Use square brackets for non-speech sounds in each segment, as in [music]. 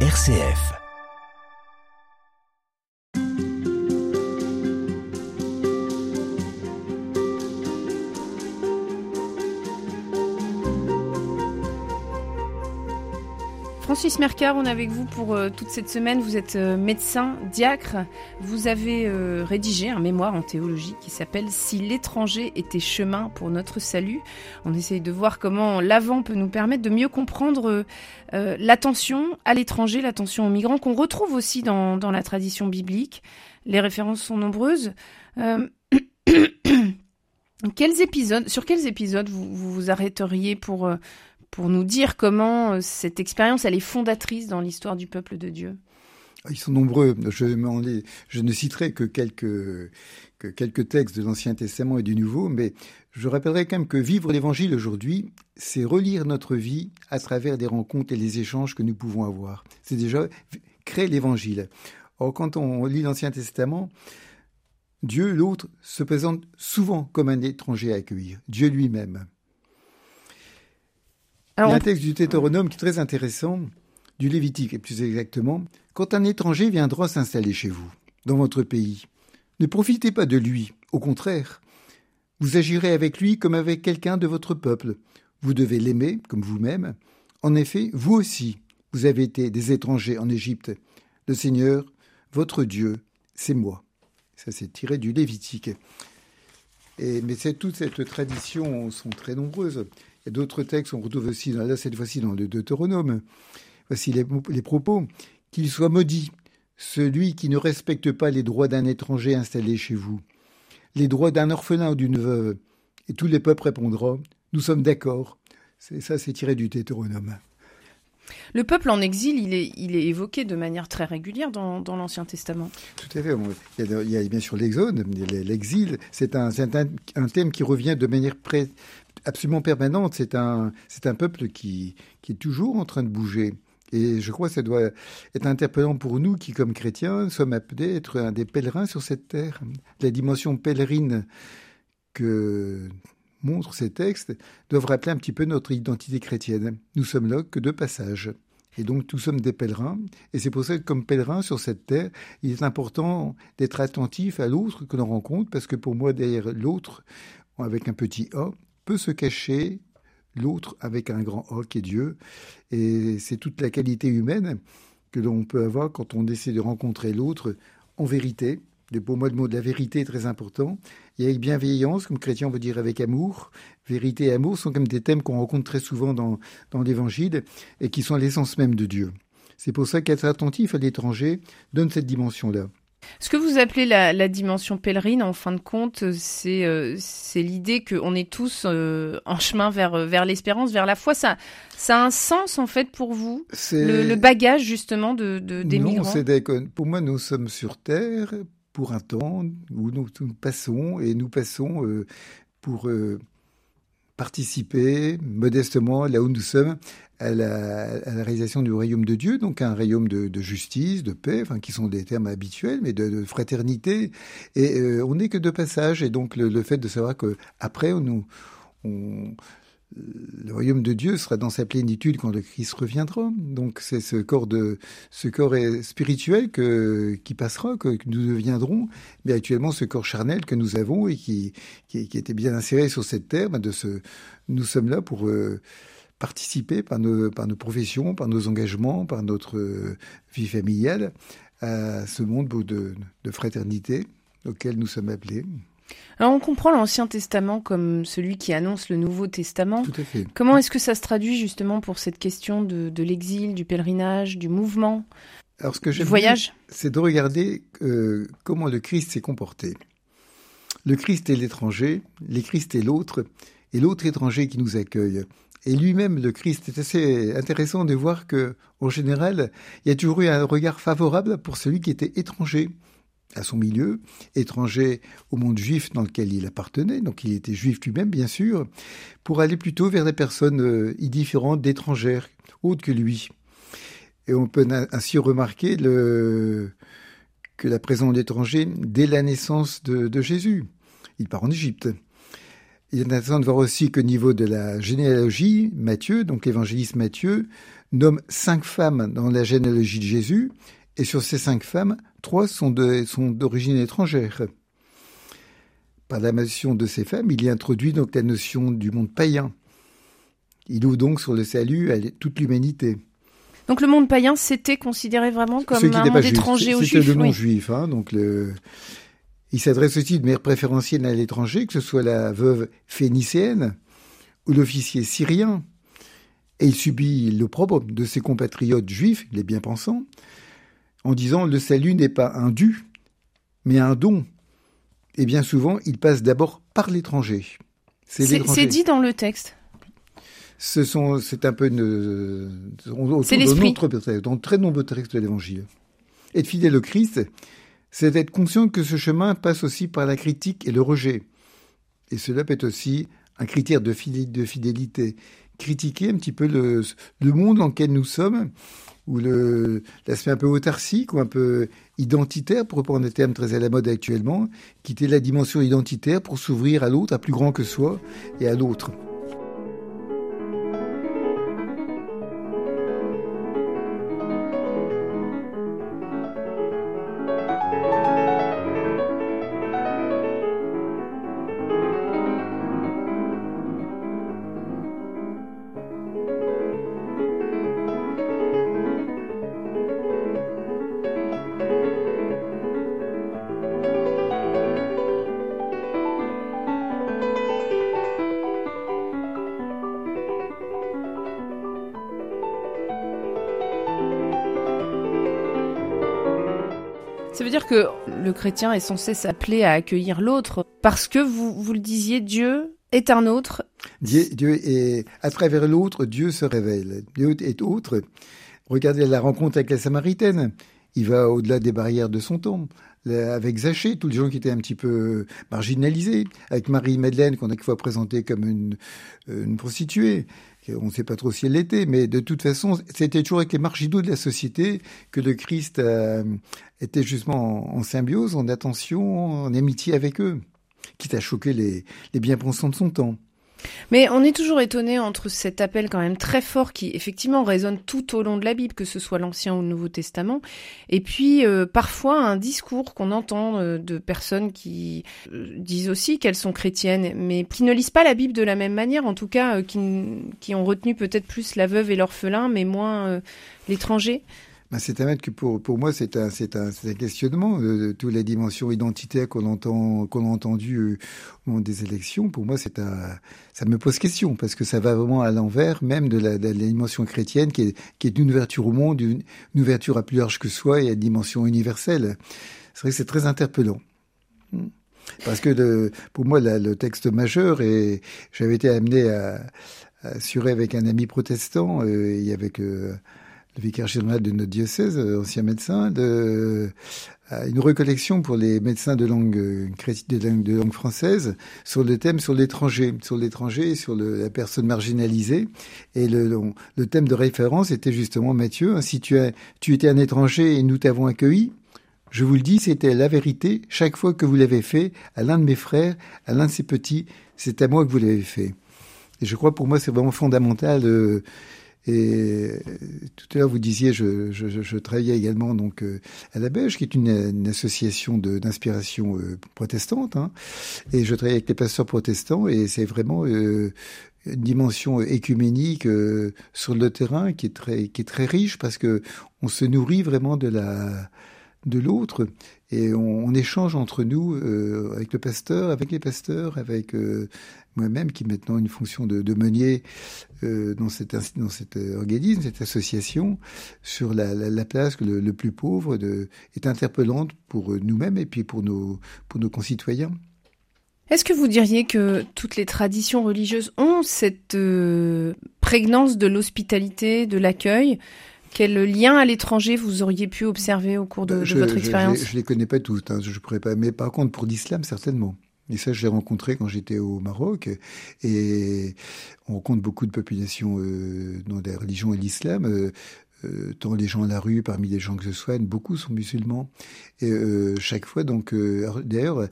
RCF. Francis Mercard, on est avec vous pour euh, toute cette semaine. Vous êtes euh, médecin, diacre. Vous avez euh, rédigé un mémoire en théologie qui s'appelle Si l'étranger était chemin pour notre salut. On essaye de voir comment l'avant peut nous permettre de mieux comprendre l'attention à l'étranger, l'attention aux migrants qu'on retrouve aussi dans, la tradition biblique. Les références sont nombreuses. [coughs] quels épisodes, sur quels épisodes vous vous, vous arrêteriez pour pour nous dire comment euh, cette expérience elle est fondatrice dans l'histoire du peuple de Dieu ah, ils sont nombreux. Je, ne citerai que quelques, que quelques textes de l'Ancien Testament et du Nouveau, mais je rappellerai quand même que vivre l'Évangile aujourd'hui, c'est relire notre vie à travers des rencontres et les échanges que nous pouvons avoir. C'est déjà créer l'Évangile. Or, quand on lit l'Ancien Testament, Dieu, l'autre, se présente souvent comme un étranger à accueillir, Dieu lui-même. Il y a un texte du Deutéronome qui est très intéressant, du Lévitique et plus exactement. Quand un étranger viendra s'installer chez vous, dans votre pays, ne profitez pas de lui, au contraire. Vous agirez avec lui comme avec quelqu'un de votre peuple. Vous devez l'aimer comme vous-même. En effet, vous aussi, vous avez été des étrangers en Égypte. Le Seigneur, votre Dieu, c'est moi. Ça, c'est tiré du Lévitique. Et, mais c'est toute cette tradition sont très nombreuses. D'autres textes, on retrouve aussi, là, cette fois-ci, dans le Deutéronome. Voici les, les propos. Qu'il soit maudit, celui qui ne respecte pas les droits d'un étranger installé chez vous, les droits d'un orphelin ou d'une veuve. Et tous les peuples répondront Nous sommes d'accord. Ça, c'est tiré du Deutéronome. Le peuple en exil, il est, évoqué de manière très régulière dans, l'Ancien Testament. Tout à fait. Il y a, bien sûr l'exode, l'exil. C'est un, thème qui revient de manière absolument permanente. C'est un, c'est un peuple qui, qui est toujours en train de bouger. Et je crois que ça doit être interpellant pour nous qui, comme chrétiens, sommes appelés à être un des pèlerins sur cette terre. La dimension pèlerine que montrent ces textes doivent rappeler un petit peu notre identité chrétienne. Nous sommes là que de passage. Et donc, nous sommes des pèlerins. Et c'est pour ça que, comme pèlerins sur cette terre, il est important d'être attentif à l'autre que l'on rencontre, parce que pour moi, derrière l'autre, avec un petit A, peut se cacher l'autre avec un grand O qui est Dieu. Et c'est toute la qualité humaine que l'on peut avoir quand on essaie de rencontrer l'autre en vérité. Pour moi, le mot de la vérité est très important. Et avec bienveillance, comme chrétien, on veut dire avec amour. Vérité et amour sont comme des thèmes qu'on rencontre très souvent dans, dans l'Évangile et qui sont l'essence même de Dieu. C'est pour ça qu'être attentif à l'étranger donne cette dimension-là. Ce que vous appelez la, dimension pèlerine, en fin de compte, c'est euh, l'idée qu'on est tous euh, en chemin vers euh, vers l'espérance, vers la foi. Ça ça a un sens en fait pour vous, le, le, bagage justement de, de des non, migrants? Pour moi, nous sommes sur terre pour un temps où nous, nous passons et nous passons pour participer modestement là où nous sommes à la, réalisation du royaume de Dieu, donc un royaume de, justice, de paix, enfin, qui sont des termes habituels, mais de, fraternité. Et euh, on n'est que de passage. Et donc le, fait de savoir que après, nous, on, le royaume de Dieu sera dans sa plénitude quand le Christ reviendra. Donc c'est ce corps de ce corps spirituel qui passera, que, nous deviendrons, mais actuellement ce corps charnel que nous avons et qui qui, était bien inséré sur cette terre, ben, de ce nous sommes là pour euh, participer par nos, par nos professions, par nos engagements, par notre euh, vie familiale à ce monde de, de fraternité auquel nous sommes appelés. Alors on comprend l'Ancien Testament comme celui qui annonce le Nouveau Testament. Tout à fait. Comment est-ce que ça se traduit justement pour cette question de, de l'exil, du pèlerinage, du mouvement, Alors, ce que du voyage? C'est de regarder euh, comment le Christ s'est comporté. Le Christ est l'étranger, le Christ est l'autre, et l'autre étranger qui nous accueille. Et lui-même, le Christ, est assez intéressant de voir que, en général, il y a toujours eu un regard favorable pour celui qui était étranger à son milieu, étranger au monde juif dans lequel il appartenait, donc il était juif lui-même bien sûr, pour aller plutôt vers des personnes euh, différentes d'étrangères, autres que lui. Et on peut ainsi remarquer que la présence d'étrangers dès la naissance de, de Jésus. Il part en Égypte. Il est intéressant de voir aussi qu'au niveau de la généalogie, Matthieu, donc l'évangéliste Matthieu, nomme cinq femmes dans la généalogie de Jésus, et sur ces cinq femmes, trois sont d'origine étrangère. Par la mention de ces femmes, il y introduit donc la notion du monde païen. Il ouvre donc sur le salut à toute l'humanité. Donc le monde païen, c'était considéré vraiment comme un monde étranger aux Juifs. C'était le monde juif. Hein, donc le... Il s'adresse aussi de manière préférentielle à l'étranger, que ce soit la veuve phénicéenne ou l'officier syrien. Et il subit l'opprobre de ses compatriotes juifs, les bien-pensants, en disant le salut n'est pas un dû, mais un don. Et bien souvent, il passe d'abord par l'étranger. C'est dit dans le texte. Ce sont, c'est un peu une, c'est l'esprit. Dans très nombreux textes de l'Évangile. Être fidèle au Christ, c'est être conscient que ce chemin passe aussi par la critique et le rejet. Et cela peut être aussi un critère de fidélité. Critiquer un petit peu le, le monde dans lequel nous sommes, ou l'aspect un peu autarcique ou un peu identitaire, pour reprendre des termes très à la mode actuellement, quitter la dimension identitaire pour s'ouvrir à l'autre, à plus grand que soi et à l'autre. Ça veut dire que le chrétien est censé s'appeler à accueillir l'autre parce que vous, vous le disiez, Dieu est un autre. Dieu, Dieu est, à travers l'autre, Dieu se révèle. Dieu est autre. Regardez la rencontre avec la Samaritaine. Il va au-delà des barrières de son temps. Avec Zachée, tous les gens qui étaient un petit peu marginalisés. Avec Marie-Madeleine, qu'on a quelquefois présentée comme une, une prostituée. On ne sait pas trop si elle l'était, mais de toute façon, c'était toujours avec les marginaux de la société que le Christ euh, était justement en, symbiose, en attention, en amitié avec eux, quitte à choquer les bien-pensants de son temps. Mais on est toujours étonné entre cet appel quand même très fort qui effectivement résonne tout au long de la Bible, que ce soit l'Ancien ou le Nouveau Testament, et puis euh, parfois un discours qu'on entend euh, de personnes qui euh, disent aussi qu'elles sont chrétiennes, mais qui ne lisent pas la Bible de la même manière, en tout cas qui, qui ont retenu peut-être plus la veuve et l'orphelin, mais moins l'étranger. Ben, c'est un que pour, pour moi, c'est un, c'est un, un, questionnement de, toutes les dimensions identitaires qu'on entend, qu'on a entendues euh, au moment des élections. Pour moi, c'est un, ça me pose question parce que ça va vraiment à l'envers même de la, dimension chrétienne qui est, qui est une ouverture au monde, une, une ouverture à plus large que soi et à dimension universelle. C'est vrai que c'est très interpellant. Parce que pour moi, le texte majeur, et j'avais été amené à, à assurer avec un ami protestant euh, et avec euh, le vicaire général de notre diocèse, euh, ancien médecin, de, euh, une recollection pour les médecins de langue, euh, de langue, française sur le thème sur l'étranger, sur l'étranger, sur la personne marginalisée. Et le, thème de référence était justement Mathieu, hein, si tu, as, tu étais un étranger et nous t'avons accueilli, je vous le dis, c'était la vérité. Chaque fois que vous l'avez fait à l'un de mes frères, à l'un de ses petits, c'est à moi que vous l'avez fait. Et je crois pour moi c'est vraiment fondamental. Et tout à l'heure, vous disiez, je, je, je, travaillais également donc euh, à la Beige, qui est une, une association d'inspiration euh, protestante, hein, et je travaille avec les pasteurs protestants, et c'est vraiment euh, une dimension écuménique sur le terrain qui est très qui est très riche parce que on se nourrit vraiment de la de l'autre et on, échange entre nous avec le pasteur, avec les pasteurs, avec moi-même qui maintenant une fonction de, meunier euh, dans, cet, dans cet organisme, cette association, sur la, la, la place que le, le, plus pauvre de, est interpellante pour nous-mêmes et puis pour nos, pour nos concitoyens. Est-ce que vous diriez que toutes les traditions religieuses ont cette euh, prégnance de l'hospitalité, de l'accueil? Quel lien à l'étranger vous auriez pu observer au cours de, de je, votre expérience Je ne les connais pas toutes, hein, je pourrais pas. Mais par contre, pour l'islam, certainement. Et ça, je l'ai rencontré quand j'étais au Maroc. Et on rencontre beaucoup de populations euh, dans la religion et l'islam. Euh, euh, tant les gens à la rue, parmi les gens que je soigne, beaucoup sont musulmans. Et euh, chaque fois, donc, euh, d'ailleurs,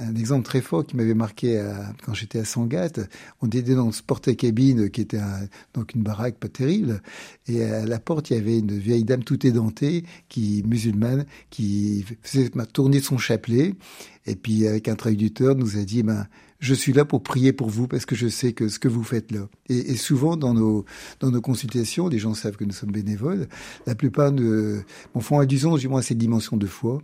un, exemple très fort qui m'avait marqué à, quand j'étais à Sangatte. On était dans ce porte-cabine qui était donc une baraque pas terrible. Et à la porte, il y avait une vieille dame tout édentée, qui musulmane, qui faisait tourner son chapelet. Et puis, avec un traducteur, nous a dit, ben, je suis là pour prier pour vous parce que je sais que ce que vous faites là. Et, et souvent dans nos dans nos consultations, les gens savent que nous sommes bénévoles. La plupart de bon, font allusion, du moins, à cette dimension de foi.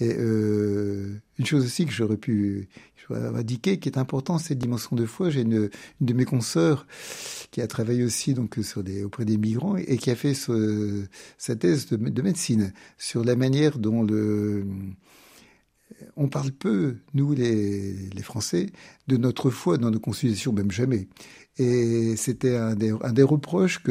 Et euh, une chose aussi que j'aurais pu indiquer, qui est important, cette dimension de foi. J'ai une, de mes consoeurs qui a travaillé aussi donc auprès des migrants et qui a fait sa thèse de, médecine sur la manière dont le on parle peu, nous les, Français, de notre foi dans nos constitutions, même jamais. Et c'était un des, reproches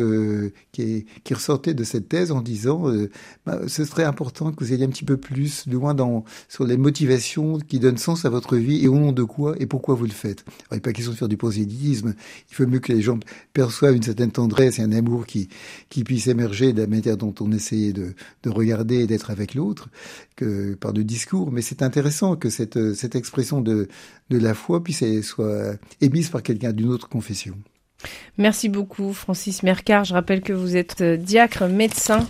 qui, ressortait de cette thèse en disant euh, bah, ce serait important que vous ayez un petit peu plus loin dans, sur les motivations qui donnent sens à votre vie et au nom de quoi et pourquoi vous le faites. Il n'est pas question de faire du prosélytisme. Il faut mieux que les gens perçoivent une certaine tendresse et un amour qui, puisse émerger de la manière dont on essayait de, de regarder et d'être avec l'autre que par de discours. Mais c'est intéressant que cette, cette expression de, de la foi puisse soit émise par quelqu'un d'une autre confession. Merci beaucoup, Francis Mercard. Je rappelle que vous êtes euh, diacre, médecin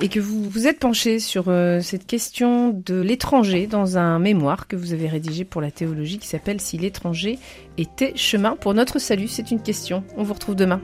et que vous vous êtes penché sur euh, cette question de l'étranger dans un mémoire que vous avez rédigé pour la théologie qui s'appelle Si l'étranger était chemin pour notre salut. C'est une question. On vous retrouve demain.